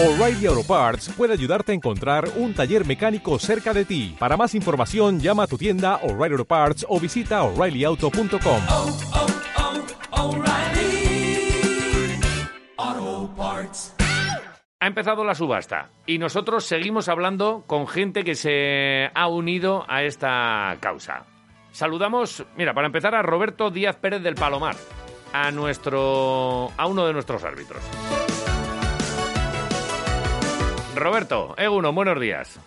O'Reilly Auto Parts puede ayudarte a encontrar un taller mecánico cerca de ti. Para más información, llama a tu tienda O'Reilly Auto Parts o visita oreillyauto.com. oh, oh, Parts. Ha empezado la subasta y nosotros seguimos hablando con gente que se ha unido a esta causa. Saludamos, mira, para empezar a Roberto Díaz Pérez del Palomar, a nuestro a uno de nuestros árbitros. Roberto, Eguno, buenos días.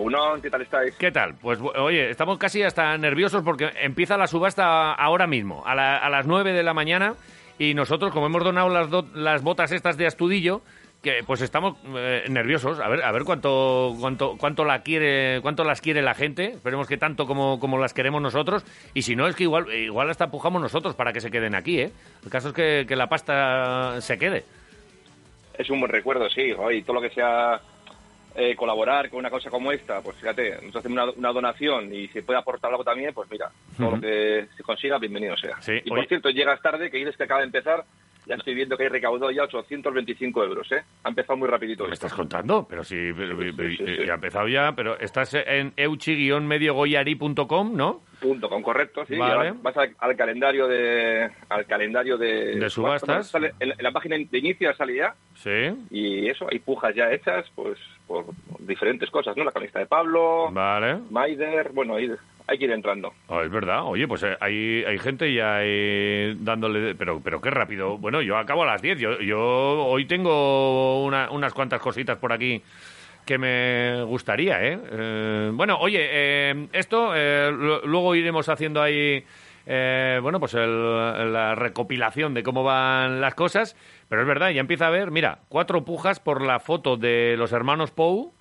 Unón, ¿qué tal estáis? ¿Qué tal? Pues oye, estamos casi hasta nerviosos porque empieza la subasta ahora mismo, a, la- a las 9 de la mañana, y nosotros, como hemos donado las, do- las botas estas de Astudillo, que pues estamos eh, nerviosos, a ver, a ver cuánto, cuánto, cuánto la quiere, cuánto las quiere la gente, esperemos que tanto como, como las queremos nosotros, y si no es que igual, igual hasta empujamos nosotros para que se queden aquí, ¿eh? El caso es que, que la pasta se quede. Es un buen recuerdo, sí. Hoy todo lo que sea eh, colaborar con una cosa como esta, pues fíjate, nosotros hacemos una, una donación y si puede aportar algo también, pues mira, todo Ujú. lo que se consiga, bienvenido sea. Sí, y oye- por cierto, llegas tarde, que dices que acaba de empezar, ya estoy viendo que hay recaudado ya 825 euros, ¿eh? Ha empezado muy rapidito ¿Me esto. estás contando? Pero sí, pero- Sí, sí, sí, sí. ya ha empezado ya, pero estás en euchi-mediogoyari.com, ¿no? Punto, con correcto, sí. Vale. Vas al, al calendario de al calendario de, De subastas. Sale- en, en la página de inicio sale ya Sí. y eso, hay pujas ya hechas, pues por diferentes cosas, ¿no? La camiseta de Pablo, Vale. Maider, bueno, ahí hay que ir entrando. Oh, es verdad. Oye, pues eh, hay, hay gente ya ahí dándole... Pero, pero qué rápido. Bueno, yo acabo a las 10. Yo, yo hoy tengo una- unas cuantas cositas por aquí que me gustaría, ¿eh? Eh, bueno, oye, eh, esto eh, lo- luego iremos haciendo ahí... eh, bueno, pues el- la recopilación de cómo van las cosas, pero es verdad, ya empieza a haber, mira, cuatro pujas por la foto de los hermanos Pou,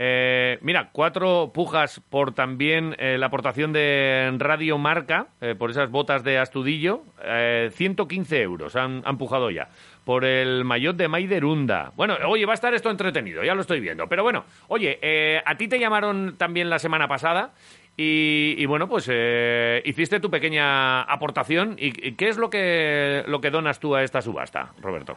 eh, mira, cuatro pujas por también eh, la aportación de Radio Marca, eh, por esas botas de Astudillo, eh, 115 euros han, han pujado ya. Por el maillot de Maiderunda. Bueno, oye, va a estar esto entretenido, ya lo estoy viendo. Pero bueno, oye, eh, a ti te llamaron también la semana pasada y, y bueno, pues eh, hiciste tu pequeña aportación. ¿Y, y qué es lo que, lo que donas tú a esta subasta, Roberto?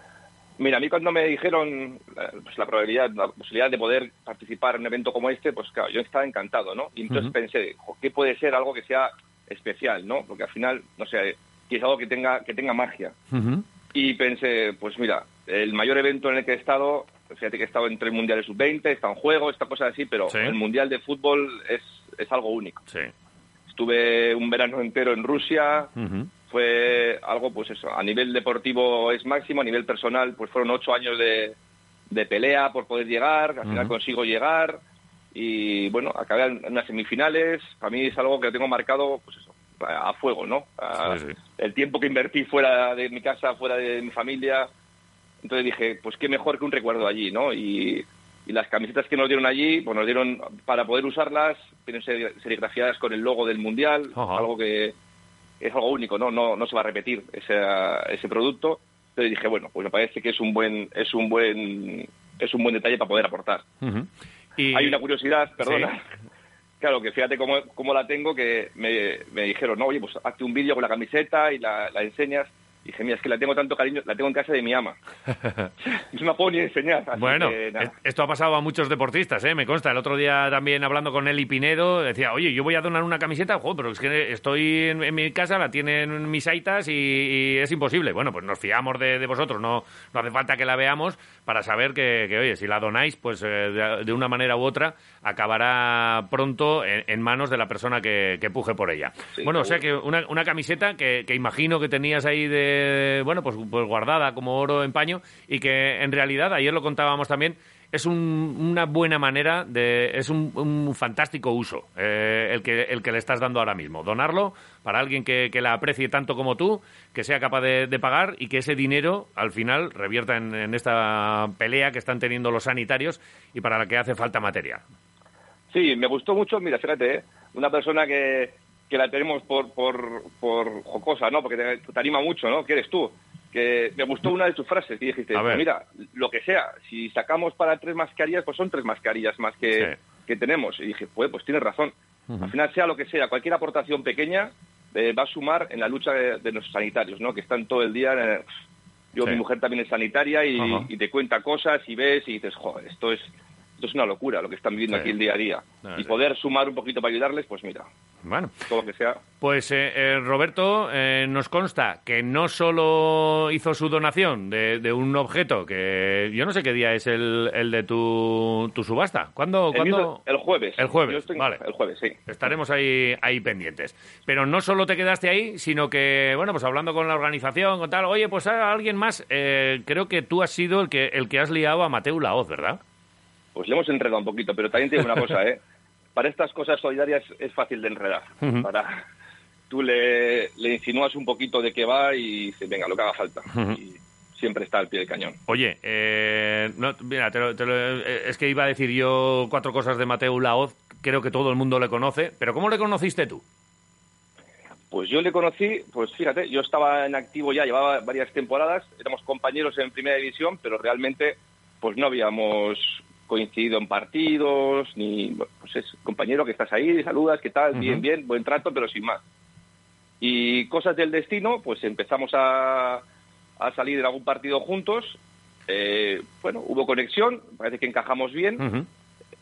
Mira, a mí cuando me dijeron eh, pues, la probabilidad, la posibilidad de poder participar en un evento como este, pues claro, yo estaba encantado, ¿no? Y entonces Ujú. pensé, jo, ¿qué puede ser algo que sea especial, ¿no? Porque al final, no sé, que es algo que tenga, que tenga magia. Y pensé, pues mira, el mayor evento en el que he estado, fíjate que he estado entre el Mundial de Sub-20, está en juego, esta cosa así, pero Sí. el Mundial de Fútbol es, es algo único. Sí. Estuve un verano entero en Rusia, fue algo, pues eso, a nivel deportivo es máximo, a nivel personal, pues fueron ocho años de, de pelea por poder llegar, al final consigo llegar y bueno, acabé en unas semifinales, para mí es algo que tengo marcado, pues eso, a a fuego, ¿no? A- Sí, sí. El tiempo que invertí fuera de mi casa, fuera de mi familia, entonces dije, pues qué mejor que un recuerdo allí, ¿no? Y, y las camisetas que nos dieron allí, pues nos dieron para poder usarlas, tienen seri- serigrafiadas con el logo del Mundial, Ajá. algo que es algo único, ¿no? No, no se va a repetir ese, ese producto. Entonces dije, bueno, pues me parece que es un buen, es un buen, es un buen detalle para poder aportar. Y... Hay una curiosidad, perdona. Sí. Claro, que fíjate cómo, cómo la tengo, que me, me dijeron, no, oye, pues hazte un vídeo con la camiseta y la, la enseñas. Y dije, mira, es que la tengo tanto cariño, la tengo en casa de mi ama. no la puedo ni enseñar. Bueno, que, es- esto ha pasado a muchos deportistas, ¿eh? me consta. El otro día también hablando con Eli Pinedo, decía, oye, yo voy a donar una camiseta, jo, pero es que estoy en, en mi casa, la tienen mis aitas y, y es imposible. Bueno, pues nos fiamos de, de vosotros, no, no hace falta que la veamos para saber que, que, oye, si la donáis, pues eh, de, de una manera u otra acabará pronto en, en manos de la persona que, que puje por ella. Sí, bueno, o sea que una, una camiseta que, que imagino que tenías ahí de, bueno, pues, pues guardada como oro en paño y que en realidad, ayer lo contábamos también, es un- una buena manera de, es un, un fantástico uso eh, el, que, el que le estás dando ahora mismo. Donarlo para alguien que, que la aprecie tanto como tú, que sea capaz de, de pagar y que ese dinero al final revierta en, esta pelea que están teniendo los sanitarios y para la que hace falta material. Sí, me gustó mucho, mira, fíjate, ¿eh? una persona que, que la tenemos por, por, por jocosa, ¿no? Porque te, te anima mucho, ¿no? ¿Qué eres tú? Que me gustó una de tus frases y dijiste, pues mira, lo que sea, si sacamos para tres mascarillas, pues son tres mascarillas más que, Sí. que tenemos. Y dije, pues, pues tienes razón. Al final, sea lo que sea, cualquier aportación pequeña eh, va a sumar en la lucha de, de nuestros sanitarios, ¿no? Que están todo el día eh, Yo, Sí. mi mujer también es sanitaria y, y te cuenta cosas y ves y dices, joder, esto es, esto es una locura lo que están viviendo Sí. aquí el día a día. No, y sí. poder sumar un poquito para ayudarles, pues mira, Bueno, todo lo que sea. pues eh, eh, Roberto, eh, nos consta que no solo hizo su donación de, de un objeto, que yo no sé qué día es el, el de tu, tu subasta. ¿Cuándo? El, cuándo? el jueves. El jueves, estoy- vale. El jueves, sí. Estaremos ahí, ahí pendientes. Pero no solo te quedaste ahí, sino que, bueno, pues hablando con la organización, con tal, oye, pues a alguien más, eh, creo que tú has sido el que, el que has liado a Mateu Laoz, ¿verdad? Pues le hemos enredado un poquito, pero también te digo una cosa, ¿eh? Para estas cosas solidarias es fácil de enredar. Para Tú le, le insinúas un poquito de qué va y dices, venga, lo que haga falta. Y siempre está al pie del cañón. Oye, eh, no, mira, te lo- te lo- eh, es que iba a decir yo cuatro cosas de Mateu Laoz, creo que todo el mundo le conoce, pero ¿cómo le conociste tú? Pues yo le conocí, pues fíjate, yo estaba en activo ya, llevaba varias temporadas, éramos compañeros en primera división, pero realmente pues no habíamos coincidido en partidos, ni, pues es compañero que estás ahí, saludas, ¿qué tal? Bien, bien, buen trato, pero sin más. Y cosas del destino, pues empezamos a, a salir en algún partido juntos, eh, bueno, hubo conexión, parece que encajamos bien,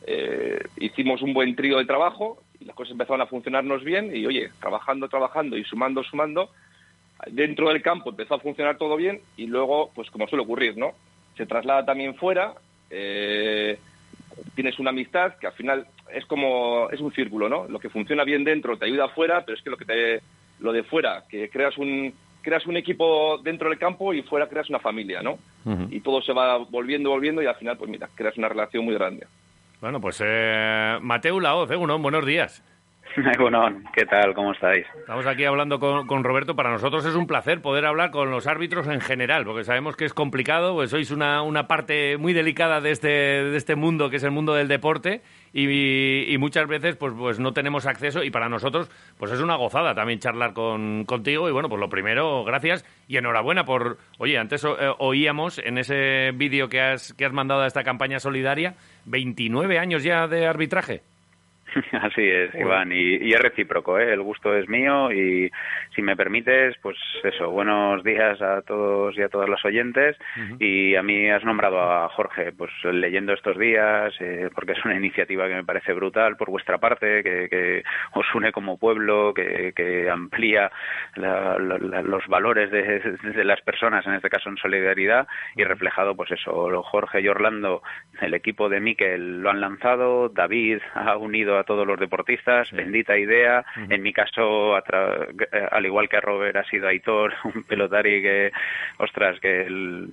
eh, hicimos un buen trío de trabajo y las cosas empezaron a funcionarnos bien y oye, trabajando, trabajando y sumando, sumando, dentro del campo empezó a funcionar todo bien y luego, pues como suele ocurrir, ¿no? Se traslada también fuera, eh, tienes una amistad que al final es como, es un círculo, ¿no? Lo que funciona bien dentro te ayuda afuera, pero es que lo que te, lo de fuera, que creas un, creas un equipo dentro del campo y fuera creas una familia, ¿no? Y todo se va volviendo, volviendo y al final, pues mira, creas una relación muy grande. Bueno, pues eh, Mateu Laoz, eh, uno, buenos días. ¿qué tal? ¿Cómo estáis? Estamos aquí hablando con, Roberto. Para nosotros es un placer poder hablar con los árbitros en general, porque sabemos que es complicado, pues sois una, una parte muy delicada de este, de este mundo, que es el mundo del deporte, y, y muchas veces pues, pues no tenemos acceso, y para nosotros pues es una gozada también charlar con, contigo. Y bueno, pues lo primero, gracias y enhorabuena por... Oye, antes eh, oíamos en ese vídeo que has, que has mandado a esta campaña solidaria, 29 años ya de arbitraje. Así es. Iván, y, y es recíproco, ¿eh? el gusto es mío y si me permites, pues eso, buenos días a todos y a todas los oyentes y a mí has nombrado a Jorge, pues leyendo estos días, eh, porque es una iniciativa que me parece brutal por vuestra parte, que, que os une como pueblo, que, que amplía la- la- la- los valores de, de las personas, en este caso en solidaridad y reflejado, pues eso, Jorge y Orlando, el equipo de Miquel lo han lanzado, David ha unido a todos los deportistas, bendita idea. En mi caso, a eh, al igual que a Robert, ha sido Aitor, un pelotari que, ostras, que el-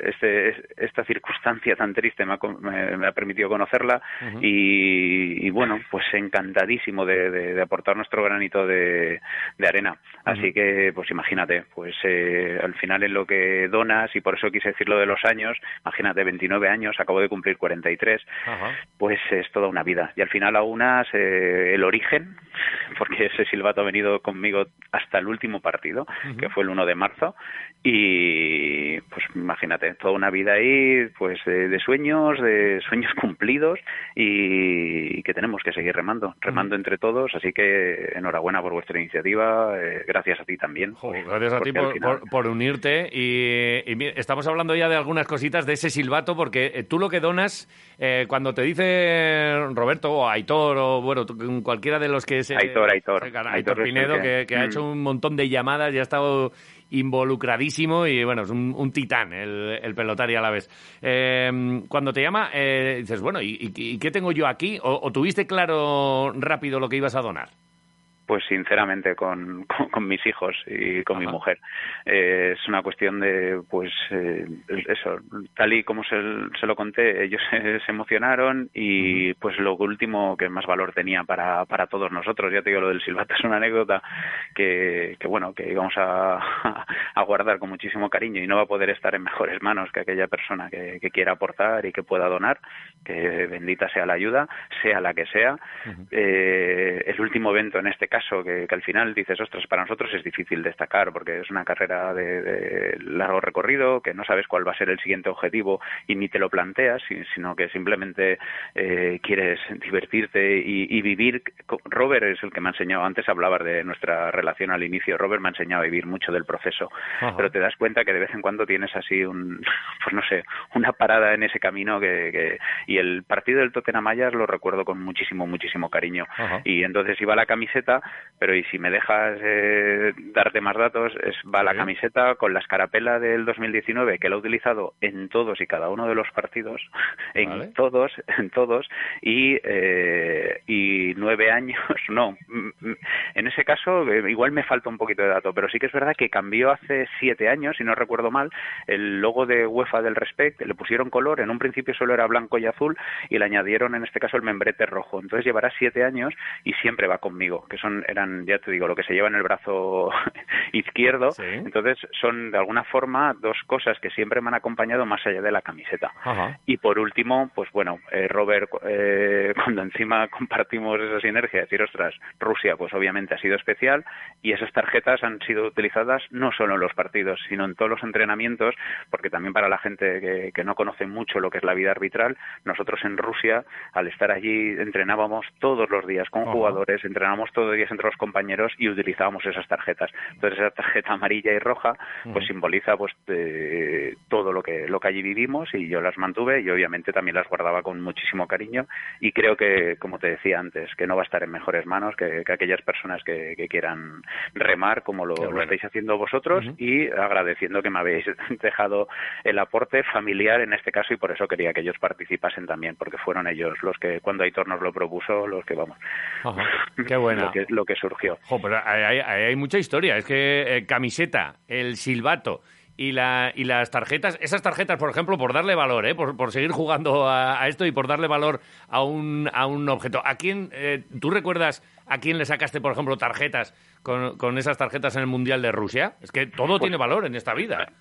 este, esta circunstancia tan triste me ha, me- me ha permitido conocerla y, y bueno, pues encantadísimo de, de- de aportar nuestro granito de, de arena. Así que, pues imagínate, pues eh, al final en lo que donas, y por eso quise decirlo de los años, imagínate, 29 años, acabo de cumplir 43, Ajá. pues es toda una vida. Y al final eh, el origen, porque ese silbato ha venido conmigo hasta el último partido, que fue el 1 de marzo, y pues imagínate, toda una vida ahí, pues de, de sueños, de sueños cumplidos, y, y que tenemos que seguir remando, remando entre todos, así que enhorabuena por vuestra iniciativa, eh, gracias a ti también. Gracias a ti por, final- por- por unirte y, estamos hablando ya de algunas cositas de ese silbato porque eh, tú lo que donas eh, cuando te dice Roberto o Aitor o bueno cualquiera de los que se Aitor, Aitor. Aitor, Aitor es Pinedo que, ha Mm. hecho un montón de llamadas y ha estado involucradísimo y bueno es un, un titán el, el pelotari a la vez Eh, cuando te llama eh, dices bueno ¿y, y- y qué tengo yo aquí o, o tuviste claro rápido lo que ibas a donar Pues sinceramente con, con, con mis hijos y con mi mujer. Eh, es una cuestión de, pues, eh, eso, tal y como se, se lo conté, ellos se, se emocionaron y pues lo último que más valor tenía para, para todos nosotros, ya te digo, lo del silbato es una anécdota que, que bueno, que íbamos a, a guardar con muchísimo cariño y no va a poder estar en mejores manos que aquella persona que, que quiera aportar y que pueda donar, que bendita sea la ayuda, sea la que sea. Eh, el último evento en este caso caso que, al final dices, ostras, para nosotros es difícil destacar porque es una carrera de, largo recorrido, que no sabes cuál va a ser el siguiente objetivo y ni te lo planteas, sino que simplemente eh, quieres divertirte y, vivir. Robert es el que me ha enseñado, antes hablabas de nuestra relación al inicio, Robert me ha enseñado a vivir mucho del proceso, pero te das cuenta que de vez en cuando tienes así un, pues no sé, una parada en ese camino que, y el partido del Tottenham Ajax lo recuerdo con muchísimo, muchísimo cariño. Y entonces iba la camiseta, pero y si me dejas eh, darte más datos, es, va la camiseta con la escarapela del 2019 que la he utilizado en todos y cada uno de los partidos, en todos, en todos, y, eh, y nueve años, no, en ese caso eh, igual me falta un poquito de dato, pero sí que es verdad que cambió hace siete años, si no recuerdo mal, el logo de UEFA del Respect, le pusieron color, en un principio solo era blanco y azul, y le añadieron en este caso el membrete rojo. Entonces llevará siete años y siempre va conmigo, que son, eran, ya te digo, lo que se lleva en el brazo izquierdo. Entonces son de alguna forma dos cosas que siempre me han acompañado más allá de la camiseta. Y por último, pues bueno, eh, Robert, eh, cuando encima compartimos esa sinergia, decir, ostras, Rusia, pues obviamente ha sido especial y esas tarjetas han sido utilizadas no solo en los partidos, sino en todos los entrenamientos, porque también para la gente que, que no conoce mucho lo que es la vida arbitral, nosotros en Rusia, al estar allí, entrenábamos todos los días con jugadores, entrenamos todos entre los compañeros y utilizábamos esas tarjetas. Entonces esa tarjeta amarilla y roja pues simboliza pues todo lo que lo que allí vivimos y yo las mantuve y obviamente también las guardaba con muchísimo cariño. Y creo que como te decía antes que no va a estar en mejores manos que, aquellas personas que, quieran remar como lo, estáis haciendo vosotros y agradeciendo que me habéis dejado el aporte familiar en este caso y por eso quería que ellos participasen también porque fueron ellos los que cuando Aitor nos lo propuso los que vamos. Qué buena que, lo que surgió pero hay, hay, mucha historia es que eh, camiseta el silbato y, la, y las tarjetas, esas tarjetas, por ejemplo, por darle valor, ¿eh? por, por seguir jugando a, esto y por darle valor a un, a un objeto. ¿A quién, eh, tú recuerdas a quién le sacaste, por ejemplo, tarjetas con, con esas tarjetas en el Mundial de Rusia? Es que todo pues tiene valor en esta vida.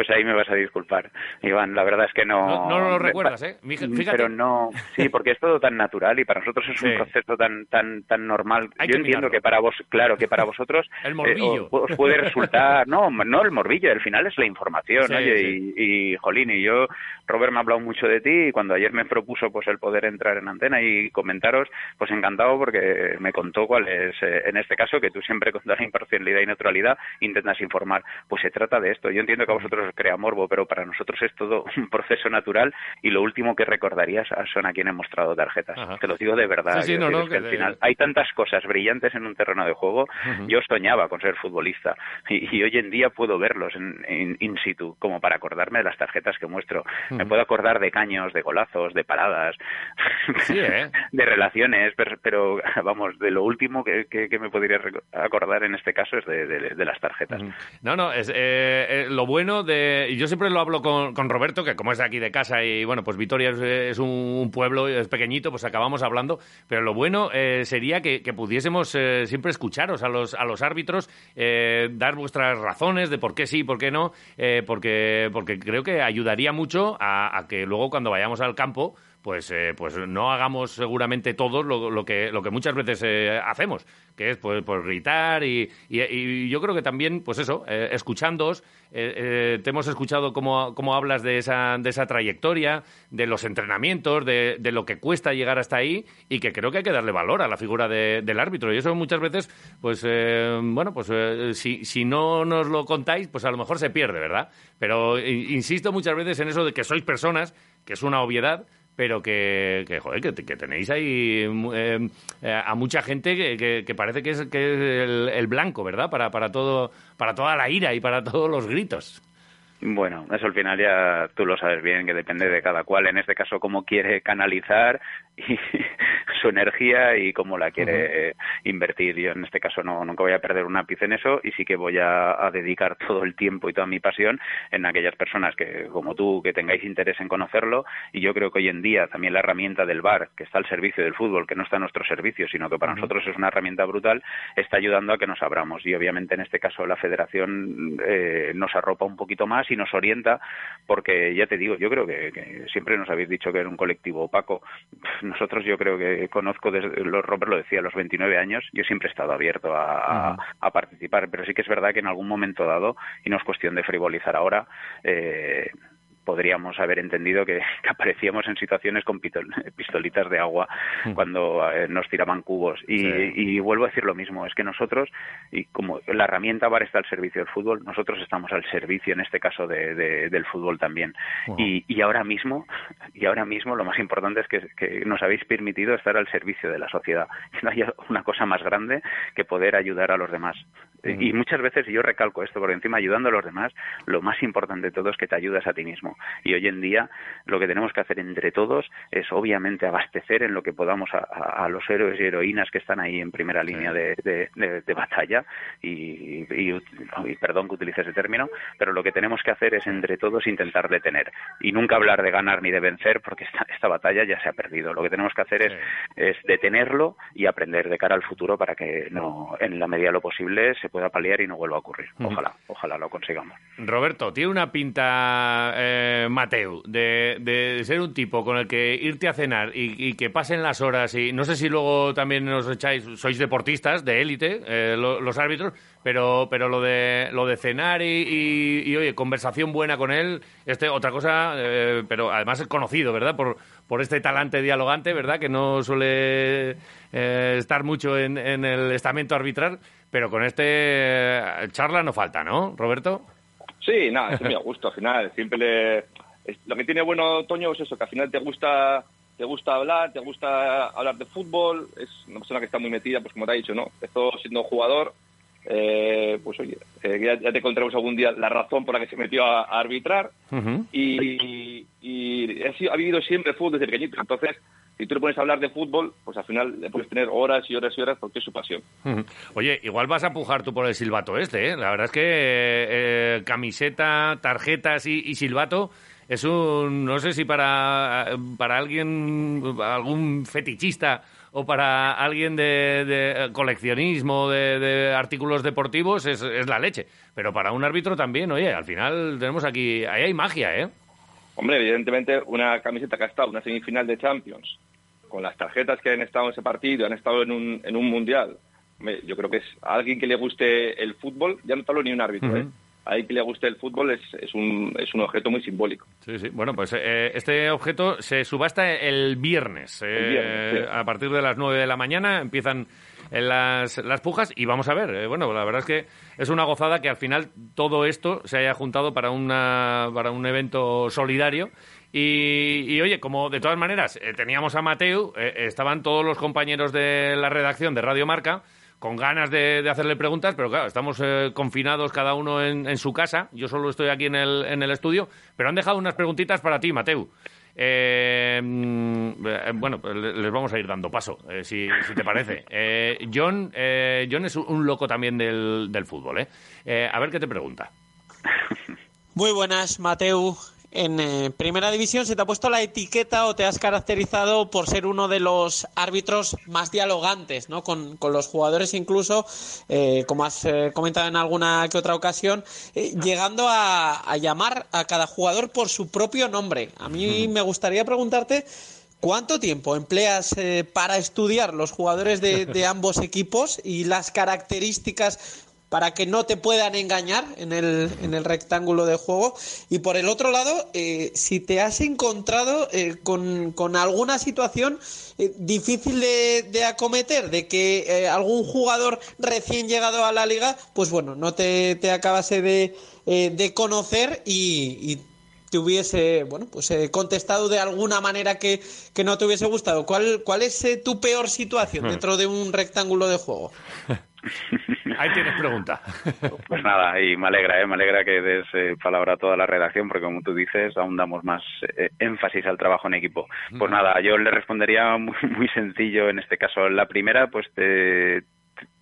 Pues ahí me vas a disculpar, Iván. La verdad es que no. No, lo recuerdas, ¿eh? Fíjate. Pero no. Sí, porque es todo tan natural y para nosotros es un proceso tan tan tan normal. Yo entiendo que para vos, claro, que para vosotros. el morbillo. Eh, os, puede resultar. No, no el morbillo. Al final es la información, oye, y, y, jolín, y yo, Robert me ha hablado mucho de ti y cuando ayer me propuso pues el poder entrar en antena y comentaros, pues encantado porque me contó cuál es, eh, en este caso, que tú siempre con la imparcialidad y neutralidad intentas informar. Pues se trata de esto. Yo entiendo que a vosotros crea morbo, pero para nosotros es todo un proceso natural y lo último que recordarías son a quien he mostrado tarjetas. Te lo digo de verdad. al final hay tantas cosas brillantes en un terreno de juego. Yo soñaba con ser futbolista y, hoy en día puedo verlos en, in situ como para acordarme de las tarjetas que muestro. Me puedo acordar de caños, de golazos, de paradas, ¿eh? de relaciones, pero, vamos, de lo último que, me podría acordar en este caso es de, las tarjetas. No, no, es eh, eh, lo bueno de... Yo siempre lo hablo con, Roberto, que como es de aquí de casa y bueno, pues Vitoria es, un pueblo, es pequeñito, pues acabamos hablando, pero lo bueno sería que, pudiésemos siempre escucharos a los, a los árbitros, dar vuestras razones de por qué sí, por qué no, porque, porque creo que ayudaría mucho a, que luego cuando vayamos al campo pues, eh, pues no hagamos seguramente todos lo, que, lo que muchas veces eh, hacemos, que es pues, pues gritar y, y, yo creo que también, pues eso, eh, escuchándoos, te hemos escuchado cómo, cómo, hablas de esa, de esa trayectoria, de los entrenamientos, de, de, lo que cuesta llegar hasta ahí y que creo que hay que darle valor a la figura del árbitro y eso muchas veces, pues bueno, pues si, si no nos lo contáis, pues a lo mejor se pierde, ¿verdad? Pero insisto muchas veces en eso de que sois personas, que es una obviedad, pero que, que joder, que, tenéis ahí eh, a mucha gente que, que, parece que es, que es el, el, blanco, ¿verdad? Para, para, todo, para toda la ira y para todos los gritos. Bueno, eso al final ya tú lo sabes bien, que depende de cada cual, en este caso cómo quiere canalizar y su energía y cómo la quiere invertir. Yo en este caso no nunca voy a perder un ápice en eso y sí que voy a, dedicar todo el tiempo y toda mi pasión en aquellas personas que, como tú, que tengáis interés en conocerlo y yo creo que hoy en día también la herramienta del bar, que está al servicio del fútbol, que no está a nuestro servicio, sino que para nosotros es una herramienta brutal, está ayudando a que nos abramos y obviamente en este caso la federación eh, nos arropa un poquito más casi nos orienta, porque ya te digo, yo creo que, que siempre nos habéis dicho que era un colectivo opaco. Nosotros yo creo que conozco, desde, Robert lo decía, a los 29 años, yo siempre he estado abierto a, a, participar, pero sí que es verdad que en algún momento dado, y no es cuestión de frivolizar ahora, eh, podríamos haber entendido que, aparecíamos en situaciones con pistolitas de agua hmm. cuando eh, nos tiraban cubos. Y, vuelvo a decir lo mismo, es que nosotros, y como la herramienta VAR está al servicio del fútbol, nosotros estamos al servicio, en este caso, de, del fútbol también. Y, ahora mismo, y ahora mismo lo más importante es que, nos habéis permitido estar al servicio de la sociedad. Que no haya una cosa más grande que poder ayudar a los demás. Y muchas veces, yo recalco esto, por encima ayudando a los demás, lo más importante de todo es que te ayudas a ti mismo. Y hoy en día lo que tenemos que hacer entre todos es obviamente abastecer en lo que podamos a, los héroes y heroínas que están ahí en primera línea de, de, batalla. Y, perdón que utilice ese término, pero lo que tenemos que hacer es entre todos intentar detener. Y nunca hablar de ganar ni de vencer, porque esta, esta batalla ya se ha perdido. Lo que tenemos que hacer es, es detenerlo y aprender de cara al futuro para que no, en la medida de lo posible, se pueda paliar y no vuelva a ocurrir. Ojalá, ojalá lo consigamos. Roberto, tiene una pinta eh, Mateo de, de, ser un tipo con el que irte a cenar y, que pasen las horas y no sé si luego también os echáis, sois deportistas de élite, eh, los árbitros, pero pero lo de lo de cenar y, y, oye conversación buena con él, este otra cosa, eh, pero además es conocido, ¿verdad? Por por este talante dialogante, ¿verdad? Que no suele eh, estar mucho en, en el estamento arbitral pero con este eh, charla no falta, ¿no, Roberto? Sí, nada, es muy a gusto al final. Siempre le... Lo que tiene bueno Toño es eso, que al final te gusta te gusta hablar, te gusta hablar de fútbol, es una persona que está muy metida, pues como te ha dicho, ¿no? Empezó siendo jugador, eh, pues oye, eh, ya, te contaremos algún día la razón por la que se metió a, arbitrar y, y, ha, ha, vivido siempre fútbol desde pequeñito, entonces si tú le pones a hablar de fútbol, pues al final le puedes tener horas y horas y horas porque es su pasión. Oye, igual vas a pujar tú por el silbato este, ¿eh? La verdad es que eh, camiseta, tarjetas y, silbato es un, no sé si para, para alguien, algún fetichista o para alguien de, coleccionismo de, artículos deportivos es, es, la leche. Pero para un árbitro también, oye, al final tenemos aquí, ahí hay magia, ¿eh? Hombre, evidentemente una camiseta que ha estado una semifinal de Champions con las tarjetas que han estado en ese partido, han estado en un, en un mundial, yo creo que es a alguien que le guste el fútbol, ya no te hablo ni un árbitro, ¿eh? a alguien que le guste el fútbol es, es, un, es un objeto muy simbólico. Sí, sí. Bueno, pues eh, este objeto se subasta el viernes. Eh, a partir de las 9 de la mañana empiezan las, las pujas y vamos a ver. Eh, bueno, la verdad es que es una gozada que al final todo esto se haya juntado para, una, para un evento solidario y, oye, como de todas maneras eh, teníamos a Mateo, eh, estaban todos los compañeros de la redacción de Radio Marca con ganas de, hacerle preguntas, pero claro, estamos eh, confinados cada uno en, su casa. Yo solo estoy aquí en el, en el estudio, pero han dejado unas preguntitas para ti, Mateo. Mm, bueno, pues les vamos a ir dando paso, si, si, te parece. John, John es un loco también del, del fútbol. a ver qué te pregunta. Muy buenas, Mateu en eh, primera división se te ha puesto la etiqueta o te has caracterizado por ser uno de los árbitros más dialogantes ¿no? con, los jugadores incluso, eh, como has eh, comentado en alguna que otra ocasión, llegando a, llamar a cada jugador por su propio nombre. A mí me gustaría preguntarte ¿Cuánto tiempo empleas para estudiar los jugadores de, de, ambos equipos y las características para que no te puedan engañar en el, en el rectángulo de juego. Y por el otro lado, eh, si te has encontrado eh, con, con, alguna situación eh, difícil de, de, acometer, de que algún jugador recién llegado a la liga, pues bueno, no te, te acabase de, de conocer y, te hubiese bueno pues contestado de alguna manera que, que, no te hubiese gustado. ¿Cuál, cuál es tu peor situación dentro de un rectángulo de juego? Ahí tienes pregunta. Pues nada, y me alegra, ¿eh? me alegra que des eh, palabra a toda la redacción, porque como tú dices, aún damos más eh, énfasis al trabajo en equipo. Pues nada, yo le respondería muy, muy, sencillo en este caso. La primera, pues te,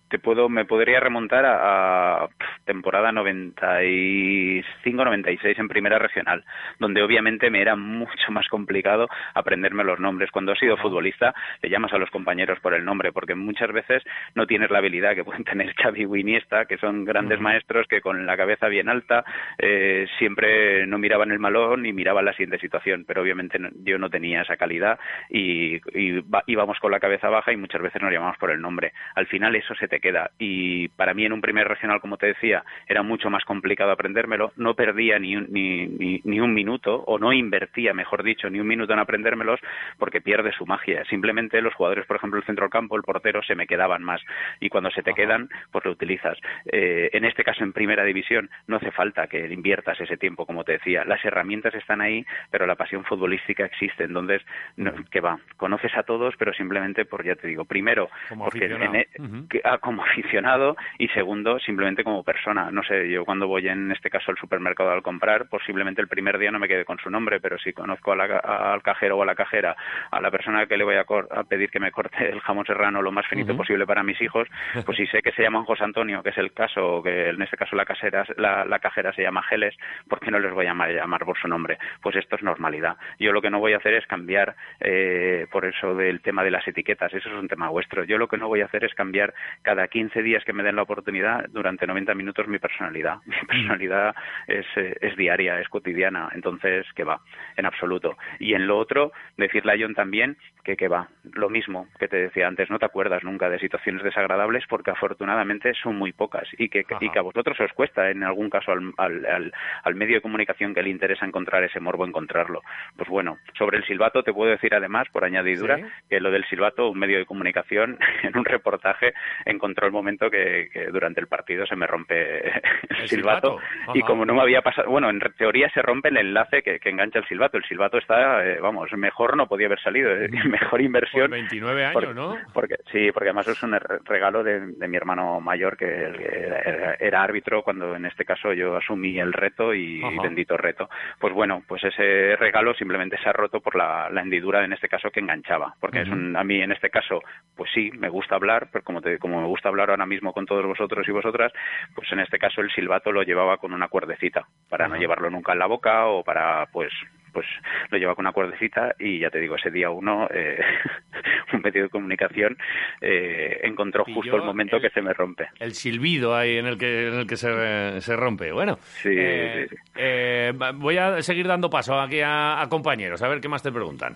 te puedo, me podría remontar a, a temporada 95-96 en primera regional, donde obviamente me era mucho más complicado aprenderme los nombres. Cuando has sido futbolista, le llamas a los compañeros por el nombre, porque muchas veces no tienes la habilidad que pueden tener Xavi o Iniesta, que son grandes maestros que con la cabeza bien alta eh, siempre no miraban el malón ni miraban la siguiente situación, pero obviamente yo no tenía esa calidad y, y íbamos con la cabeza baja y muchas veces nos llamamos por el nombre. Al final eso se te queda y para mí en un primer regional, como te decía, era mucho más complicado aprendérmelo, no perdía ni un, ni, ni, un minuto o no invertía, mejor dicho, ni un minuto en aprendérmelos porque pierde su magia. Simplemente los jugadores, por ejemplo, el centro del campo, el portero, se me quedaban más y cuando se te quedan, pues lo utilizas. Eh, en este caso, en primera división, no hace falta que inviertas ese tiempo, como te decía. Las herramientas están ahí, pero la pasión futbolística existe. Entonces, no, que va, conoces a todos, pero simplemente por, ya te digo, primero, Como porque en que- ah, como aficionado y segundo, simplemente como persona. No sé, yo cuando voy en este caso al supermercado al comprar, posiblemente el primer día no me quede con su nombre, pero si conozco a la ca- al cajero o a la cajera, a la persona que le voy a, cor- a pedir que me corte el jamón serrano lo más finito posible para mis hijos, pues si sé que se llaman José Antonio, que es el caso, o que en este caso la casera, la, la cajera se llama Geles, ¿por qué no les voy a llamar, llamar por su nombre? Pues esto es normalidad. Yo lo que no voy a hacer es cambiar eh, por eso del tema de las etiquetas, eso es un tema vuestro. Yo lo que no voy a hacer es cambiar cada 15 días que me den la oportunidad durante 90 minutos mi personalidad. Mi personalidad es, eh, es diaria, es cotidiana, entonces que va, en absoluto. Y en lo otro, decirle a John también que que va, lo mismo que te decía antes, no te acuerdas nunca de situaciones desagradables porque afortunadamente son muy pocas y que, y que a vosotros os cuesta en algún caso al, al, al, al medio de comunicación que le interesa encontrar ese morbo, encontrarlo. Pues bueno, sobre el silbato te puedo decir además, por añadidura, Sí. que lo del silbato, un medio de comunicación, en un reportaje encontró el momento que, que durante el partido se me rompe el, El silbato, silbato, y como no me había pasado, bueno, en teoría se rompe el enlace que, que engancha el silbato. El silbato está, eh, vamos, mejor no podía haber salido, eh, mejor inversión. Por 29 años, ¿no? Porque, sí, porque además es un re- regalo de, de mi hermano mayor, que era, era árbitro cuando en este caso yo asumí el reto y bendito reto. Pues bueno, pues ese regalo simplemente se ha roto por la, la hendidura en este caso que enganchaba. Porque es un, a mí en este caso, pues sí, me gusta hablar, pero como, te- como me gusta hablar ahora mismo con todos vosotros y vosotras, pues en este caso el silbato lo llevaba con una cuerdecita, para no llevarlo nunca en la boca o para, pues, pues lo lleva con una cuerdecita y ya te digo, ese día uno, eh, un medio de comunicación eh, encontró justo el momento el- que se me rompe. El silbido ahí en el que, en el que se, se rompe. Bueno, Sí, eh, sí, sí. eh, va- voy a seguir dando paso aquí a, a compañeros, a ver qué más te preguntan.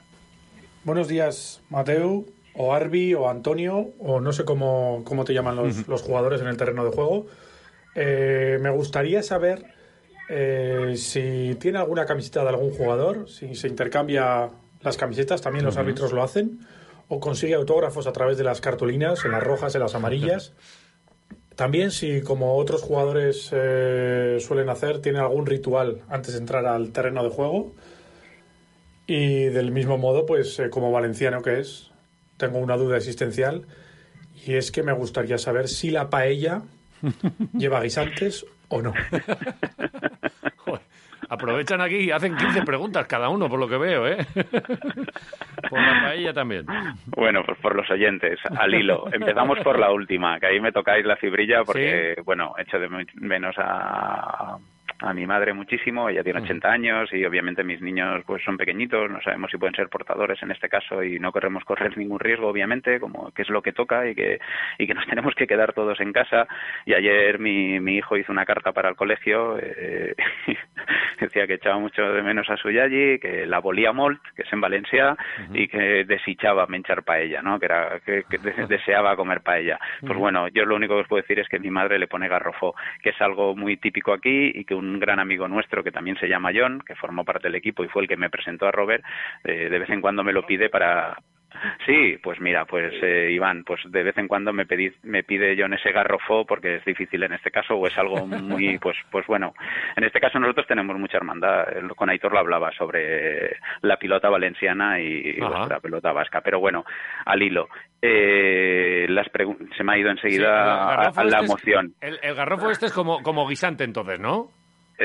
Buenos días, Mateu, o Arbi, o Antonio, o no sé cómo, cómo te llaman los, los jugadores en el terreno de juego. Eh, me gustaría saber eh, si tiene alguna camiseta de algún jugador, si se intercambia las camisetas, también los árbitros lo hacen, o consigue autógrafos a través de las cartulinas, en las rojas, en las amarillas. También si, como otros jugadores eh, suelen hacer, tiene algún ritual antes de entrar al terreno de juego. Y del mismo modo, pues como valenciano que es, tengo una duda existencial y es que me gustaría saber si la paella lleva guisantes o no. Joder, aprovechan aquí y hacen 15 preguntas cada uno, por lo que veo, ¿eh? por la paella también. Bueno, pues por los oyentes, al hilo. Empezamos por la última, que ahí me tocáis la fibrilla porque, bueno, echo de men- menos a, a mi madre muchísimo, ella tiene 80 años y obviamente mis niños pues son pequeñitos, no sabemos si pueden ser portadores en este caso y no queremos correr ningún riesgo, obviamente, como que es lo que toca y que, y que nos tenemos que quedar todos en casa. Y ayer mi, mi hijo hizo una carta para el colegio, eh, decía que echaba mucho de menos a su yayi, que la volía molt, que es en Valencia, y que desechaba menchar paella, ¿no? Que era que, que de- deseaba comer paella. Pues bueno, yo lo único que os puedo decir es que mi madre le pone garrofó, que es algo muy típico aquí y que un gran amigo nuestro que también se llama John, que formó parte del equipo y fue el que me presentó a Robert, eh, de vez en cuando me lo pide para Sí, pues mira, pues eh, Iván, pues de vez en cuando me, pedí, me pide John ese garrofó porque es difícil en este caso o es algo muy, pues, pues bueno, en este caso nosotros tenemos mucha hermandad. Con Aitor lo hablaba sobre la pilota valenciana y Ajá. vuestra pelota vasca, pero bueno, al hilo. Eh, las se me ha ido Sí, enseguida a, garrofo a la este es- emoción. el, el garrofo este es como, como guisante entonces, ¿no?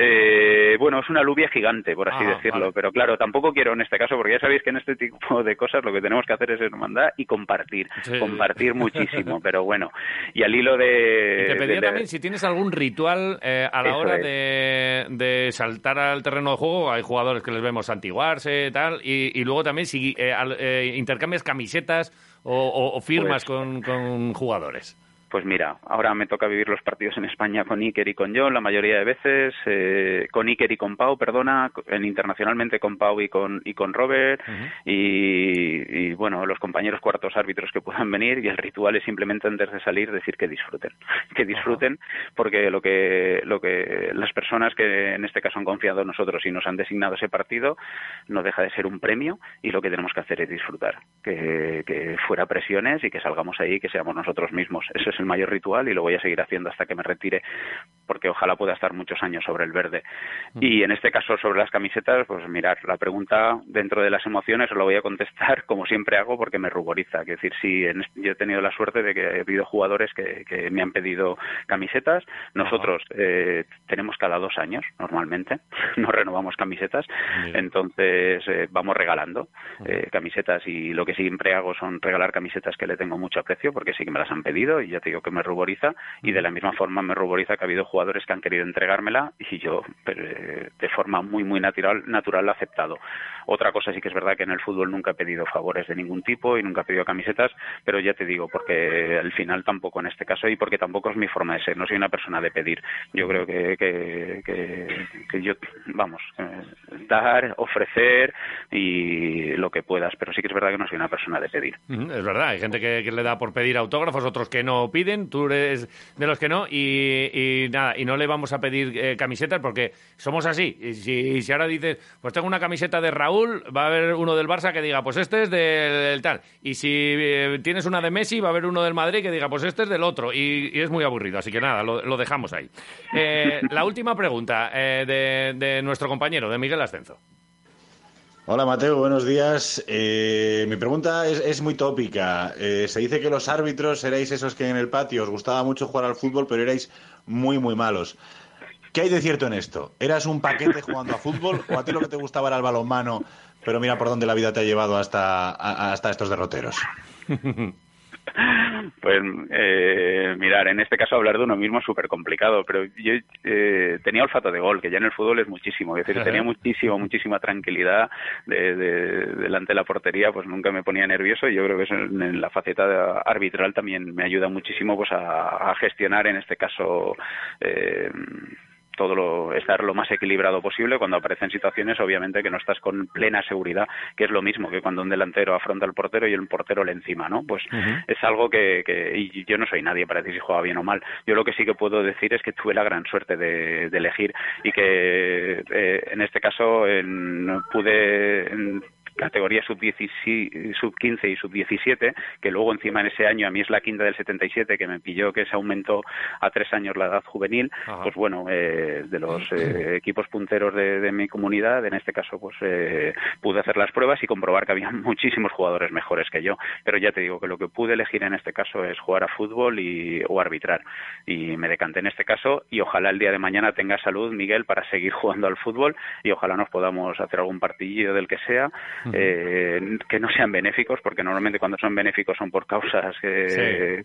Eh, bueno, es una alubia gigante, por así Ah, decirlo, vale. pero claro, tampoco quiero en este caso, porque ya sabéis que en este tipo de cosas lo que tenemos que hacer es hermandad y compartir, Sí. compartir muchísimo, pero bueno, y al hilo de... Y te pedía de- también si tienes algún ritual eh, a la Eso hora de, de saltar al terreno de juego. Hay jugadores que les vemos santiguarse tal. Y, y luego también si eh, al- eh, intercambias camisetas o, o- o firmas Pues- con, con jugadores. Pues mira, ahora me toca vivir los partidos en España con Iker y con John la mayoría de veces, eh, con Iker y con Pau, perdona, en internacionalmente con Pau y con y con Robert y, y, bueno los compañeros cuartos árbitros que puedan venir y el ritual es simplemente antes de salir decir que disfruten, que disfruten porque lo que lo que las personas que en este caso han confiado en nosotros y nos han designado ese partido no deja de ser un premio y lo que tenemos que hacer es disfrutar, que, que fuera presiones y que salgamos ahí que seamos nosotros mismos. Ese es el mayor ritual y lo voy a seguir haciendo hasta que me retire, porque ojalá pueda estar muchos años sobre el verde. Y en este caso sobre las camisetas, pues mirar, la pregunta dentro de las emociones la voy a contestar como siempre hago porque me ruboriza. Es decir, si en este- yo he tenido la suerte de que ha habido jugadores que, que me han pedido camisetas, nosotros eh, tenemos cada dos años normalmente, no renovamos camisetas, entonces eh, vamos regalando eh, camisetas y lo que siempre hago son regalar camisetas que le tengo mucho aprecio porque sí que me las han pedido y ya digo que me ruboriza y de la misma forma me ruboriza que ha habido jugadores que han querido entregármela y yo eh, de forma muy muy natural natural la he aceptado. Otra cosa sí que es verdad que en el fútbol nunca he pedido favores de ningún tipo y nunca he pedido camisetas, pero ya te digo porque al final tampoco en este caso y porque tampoco es mi forma de ser, no soy una persona de pedir. Yo creo que que, que, yo vamos, eh, dar, ofrecer y lo que puedas, pero sí que es verdad que no soy una persona de pedir. Es verdad, hay gente que, que le da por pedir autógrafos, otros que no piden, tú eres de los que no, y, nada, y no le vamos a pedir eh, camisetas porque somos así. Y si, si ahora dices, pues tengo una camiseta de Raúl, va a haber uno del Barça que diga, pues este es del, tal. Y si eh, tienes una de Messi, va a haber uno del Madrid que diga, pues este es del otro. Y, es muy aburrido, así que nada, lo, dejamos ahí. Eh, la última pregunta de, de nuestro compañero, de Miguel Ascenso. Hola Mateo, buenos días. Eh, mi pregunta es, muy tópica. Eh, se dice que los árbitros erais esos que en el patio os gustaba mucho jugar al fútbol, pero erais muy, muy malos. ¿Qué hay de cierto en esto? ¿Eras un paquete jugando a fútbol o a ti lo que te gustaba era el balonmano, pero mira por dónde la vida te ha llevado hasta, hasta estos derroteros? Pues eh, mirar, en este caso hablar de uno mismo es súper complicado, pero yo eh, tenía olfato de gol, que ya en el fútbol es muchísimo, es decir, tenía muchísimo, muchísima tranquilidad de, de- delante de la portería, pues nunca me ponía nervioso y yo creo que eso en, la faceta arbitral también me ayuda muchísimo pues a, a gestionar en este caso eh, todo lo, estar lo más equilibrado posible. Cuando aparecen situaciones obviamente que no estás con plena seguridad que es lo mismo que cuando un delantero afronta al portero y el portero le encima no pues es algo que, que y yo no soy nadie para decir si juega bien o mal. Yo lo que sí que puedo decir es que tuve la gran suerte de, de elegir y que eh, en este caso en- pude en, categoría sub-15 sub y sub-17, que luego encima en ese año a mí es la quinta del 77, que me pilló que se aumentó a tres años la edad juvenil, Ajá. pues bueno, eh, de los eh, equipos punteros de, de mi comunidad, en este caso pues eh, pude hacer las pruebas y comprobar que había muchísimos jugadores mejores que yo, pero ya te digo que lo que pude elegir en este caso es jugar a fútbol y, o arbitrar, y me decanté en este caso y ojalá el día de mañana tenga salud, Miguel, para seguir jugando al fútbol y ojalá nos podamos hacer algún partidillo del que sea, eh, que no sean benéficos, porque normalmente cuando son benéficos son por causas eh,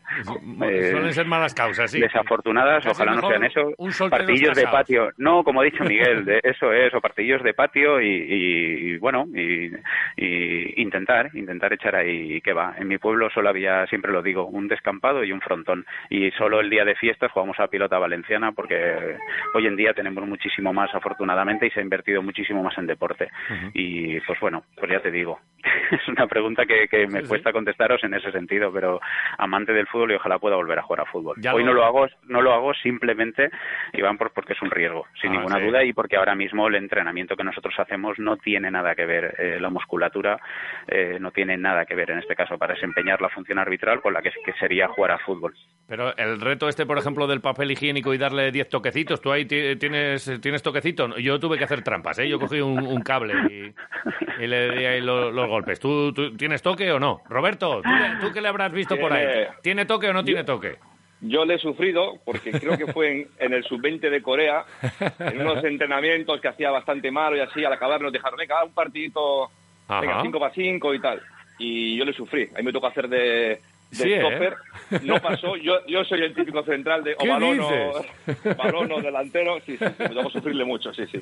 eh, Suelen ser malas causas, sí. desafortunadas, Casi ojalá no sean eso, partidillos de patio, no, como ha dicho Miguel, de eso es, o partidillos de patio y, y- y, bueno, y, y intentar, intentar echar ahí que va. En mi pueblo solo había, siempre lo digo, un descampado y un frontón, y solo el día de fiestas jugamos a pilota valenciana porque hoy en día tenemos muchísimo más, afortunadamente, y se ha invertido muchísimo más en deporte. Y pues bueno, pues ya te digo, es una pregunta que, que me Sí, sí. cuesta contestaros en ese sentido, pero amante del fútbol y ojalá pueda volver a jugar a fútbol. Ya Hoy lo- no lo hago, no lo hago simplemente, Iván, por- porque es un riesgo, sin Ah, ninguna sí. duda, y porque ahora mismo el entrenamiento que nosotros hacemos no tiene nada que ver, eh, la musculatura eh, no tiene nada que ver en este caso para desempeñar la función arbitral con la que, que sería jugar a fútbol. Pero el reto este, por ejemplo, del papel higiénico y darle 10 toquecitos, ¿tú ahí ti- tienes, tienes toquecito? Yo tuve que hacer trampas, ¿eh? Yo cogí un, un cable y, y le ahí lo- los, golpes. ¿Tú, tú tienes toque o no? Roberto, ¿tú, tú qué le habrás visto por ahí? Tiene- ¿Tiene toque o no tiene toque? Yo le he sufrido porque creo que fue en, en el sub-20 de Corea, en unos entrenamientos que hacía bastante malo y así, al acabar nos dejaron, venga, un partidito, venga, Ajá. 5 para 5 y tal. Y yo le sufrí. Ahí me tocó hacer de, de Sí, ¿eh? No pasó. Yo, yo soy el típico central de o ¿Qué balón o, balón o delantero. Sí, sí, tocó sufrirle mucho, sí, sí.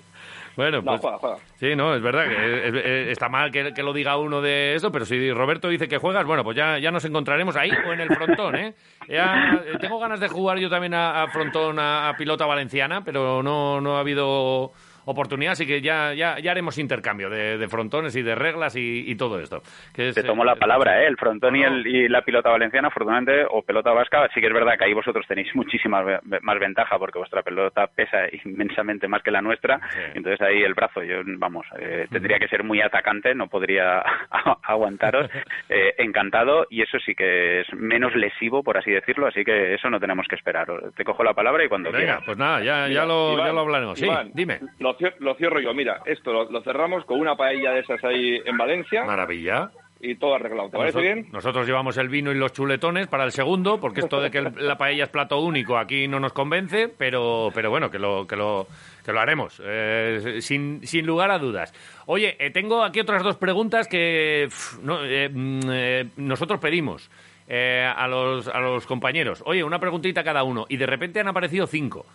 Bueno, No, pues juega, juega. sí, no, es verdad que es- es- está mal que, que lo diga uno de eso, pero si Roberto dice que juegas, bueno, pues ya, ya nos encontraremos ahí o en el frontón, ¿eh? Ya, eh, tengo ganas de jugar yo también a, a frontón, a, a pilota valenciana, pero no, no ha habido oportunidad, así que ya, ya, ya haremos intercambio de, de frontones y de reglas y, y todo esto. Que es, Te tomo eh, la palabra, ¿eh? El frontón y, el- y la pilota valenciana, afortunadamente, o pelota vasca, sí que es verdad que ahí vosotros tenéis muchísima más ventaja porque vuestra pelota pesa inmensamente más que la nuestra. Sí. Entonces ahí el brazo, yo, vamos, eh, tendría que ser muy atacante, no podría aguantaros. Eh, encantado y eso sí que es menos lesivo, por así decirlo, así que eso no tenemos que esperar. Te cojo la palabra y cuando Venga, quieras. pues nada, ya, Mira, ya, lo, Iván, ya lo hablaremos. Sí, Iván, dime. Lo, lo cierro yo. Mira, esto lo, lo cerramos con una paella de esas ahí en Valencia Maravilla. y todo arreglado. ¿Te parece Noso- bien? Nosotros llevamos el vino y los chuletones para el segundo, porque esto de que el- la paella es plato único aquí no nos convence, pero, pero bueno, que lo, que lo, que lo haremos, eh, sin, sin lugar a dudas. Oye, eh, tengo aquí otras dos preguntas que no, eh, mm, eh, nosotros pedimos eh, a, los, a los compañeros. Oye, una preguntita cada uno, y de repente han aparecido cinco.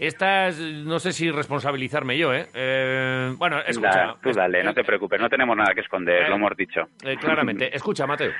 Estas, no sé si responsabilizarme yo, ¿eh? Eh, bueno, escucha. Da- tú dale, no te preocupes, no tenemos nada que esconder, Eh, lo hemos dicho. Eh, claramente. Escucha, Mateo.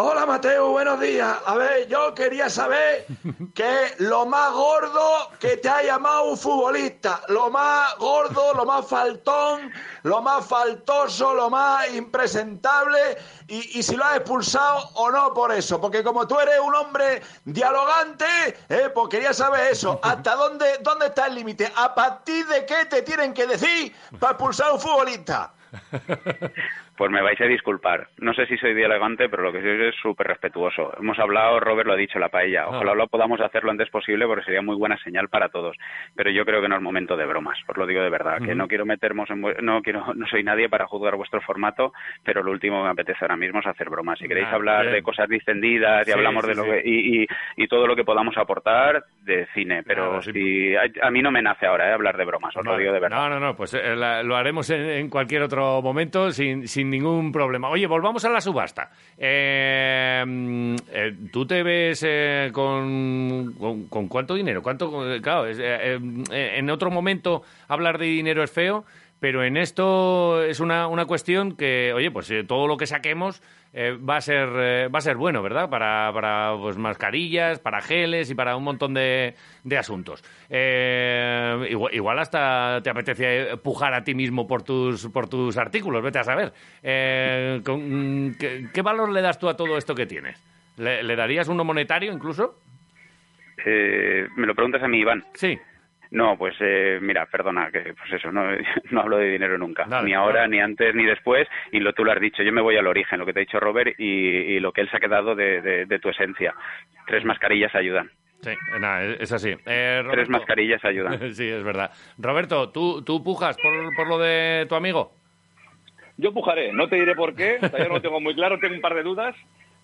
Hola Mateo, buenos días. A ver, yo quería saber qué es lo más gordo que te ha llamado un futbolista. Lo más gordo, lo más faltón, lo más faltoso, lo más impresentable. Y, y si lo has expulsado o no por eso. Porque como tú eres un hombre dialogante, eh, pues quería saber eso. ¿Hasta dónde, dónde está el límite? ¿A partir de qué te tienen que decir para expulsar a un futbolista? Pues me vais a disculpar. No sé si soy dialogante, pero lo que soy es súper respetuoso. Hemos hablado, Robert lo ha dicho, la paella. Ojalá Ah. lo podamos hacer lo antes posible porque sería muy buena señal para todos. Pero yo creo que no es momento de bromas. Os lo digo de verdad, que no quiero meternos en... No, quiero, no soy nadie para juzgar vuestro formato, pero lo último que me apetece ahora mismo es hacer bromas. Si queréis hablar bien. de cosas distendidas y Sí, hablamos sí, de lo sí. que... Y, y, y todo lo que podamos aportar de cine. Pero Nada, si... A, a mí no me nace ahora eh, hablar de bromas, os lo digo de verdad. No, no, no, pues eh, la- lo haremos en, en cualquier otro momento sin, sin ningún problema. Oye, volvamos a la subasta. Eh, mm, eh, ¿Tú te ves eh, con, con, con cuánto dinero? ¿Cuánto? eh, Claro, eh, eh, en otro momento hablar de dinero es feo, pero en esto es una, una cuestión que, oye, pues eh, todo lo que saquemos eh, va a ser eh, va a ser bueno, ¿verdad? Para, para pues, mascarillas, para geles y para un montón de, de asuntos. Eh, igual, igual hasta te apetece pujar a ti mismo por tus por tus artículos, vete a saber. Eh, con- ¿qué, qué valor le das tú a todo esto que tienes? ¿Le, le darías uno monetario incluso? Eh, me lo preguntas a mí, Iván. Sí. No, pues eh, mira, perdona, que pues eso, no, no hablo de dinero nunca, Dale, ni ahora, dale. ni antes, ni después, y lo tú lo has dicho, yo me voy al origen, lo que te ha dicho Robert y, y lo que él se ha quedado de, de- de tu esencia. Tres mascarillas ayudan, Sí, nada, es así. Eh, tres mascarillas ayudan. sí, es verdad. Roberto, ¿tú, tú pujas por, por lo de tu amigo? Yo pujaré, no te diré por qué, todavía no lo tengo muy claro, tengo un par de dudas,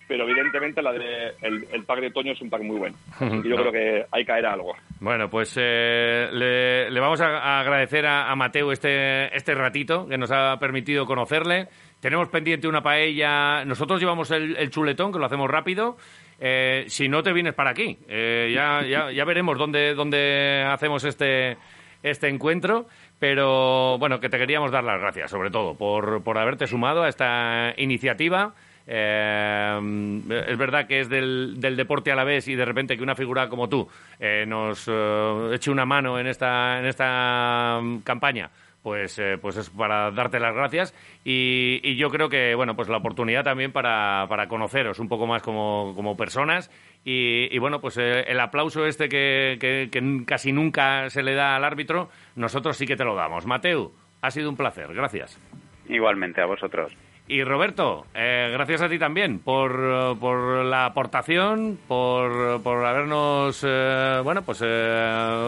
pero evidentemente la de el, el pack de Toño es un pack muy bueno. Y yo No. creo que ahí caerá algo. Bueno, pues eh, le, le vamos a, a agradecer a, a Mateo este, este ratito que nos ha permitido conocerle. Tenemos pendiente una paella. Nosotros llevamos el, el chuletón, que lo hacemos rápido. Eh, si no te vienes para aquí, eh, ya, ya, ya veremos dónde, dónde hacemos este, este encuentro. Pero bueno, que te queríamos dar las gracias, sobre todo, por, por haberte sumado a esta iniciativa. Eh, es verdad que es del, deporte a la vez y de repente que una figura como tú eh, nos eh, eche una mano en esta, en esta mm, campaña, pues, eh, pues es para darte las gracias y, yo creo que bueno pues la oportunidad también para, para conoceros un poco más como, como personas y, bueno pues el aplauso este que- que casi nunca se le da al árbitro nosotros sí que te lo damos. Mateu ha sido un placer. Gracias. Igualmente, a vosotros. Y Roberto, eh, gracias a ti también por, eh, por la aportación, por, por habernos, eh, bueno, pues eh,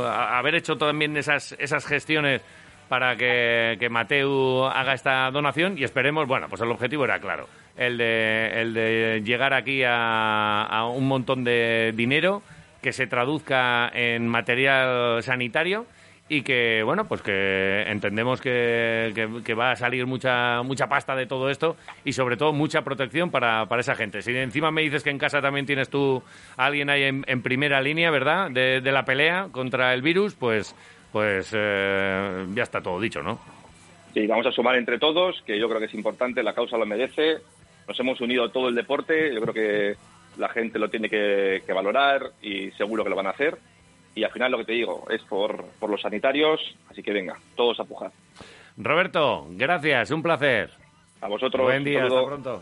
a- haber hecho también esas, esas gestiones para que, que Mateu haga esta donación. Y esperemos, bueno, pues el objetivo era claro, el de, el de llegar aquí a, a un montón de dinero que se traduzca en material sanitario y que bueno pues que entendemos que, va a salir mucha mucha pasta de todo esto y sobre todo mucha protección para, para esa gente si encima me dices que en casa también tienes tú a alguien ahí en, en primera línea verdad de, de la pelea contra el virus pues pues eh, ya está todo dicho no Sí, vamos a sumar entre todos, que yo creo que es importante, la causa lo merece. Nos hemos unido todo el deporte, yo creo que la gente lo tiene que valorar y seguro que lo van a hacer. Y al final lo que te digo es por, por los sanitarios, así que venga, todos a pujar. Roberto gracias un placer A vosotros. buen día hasta pronto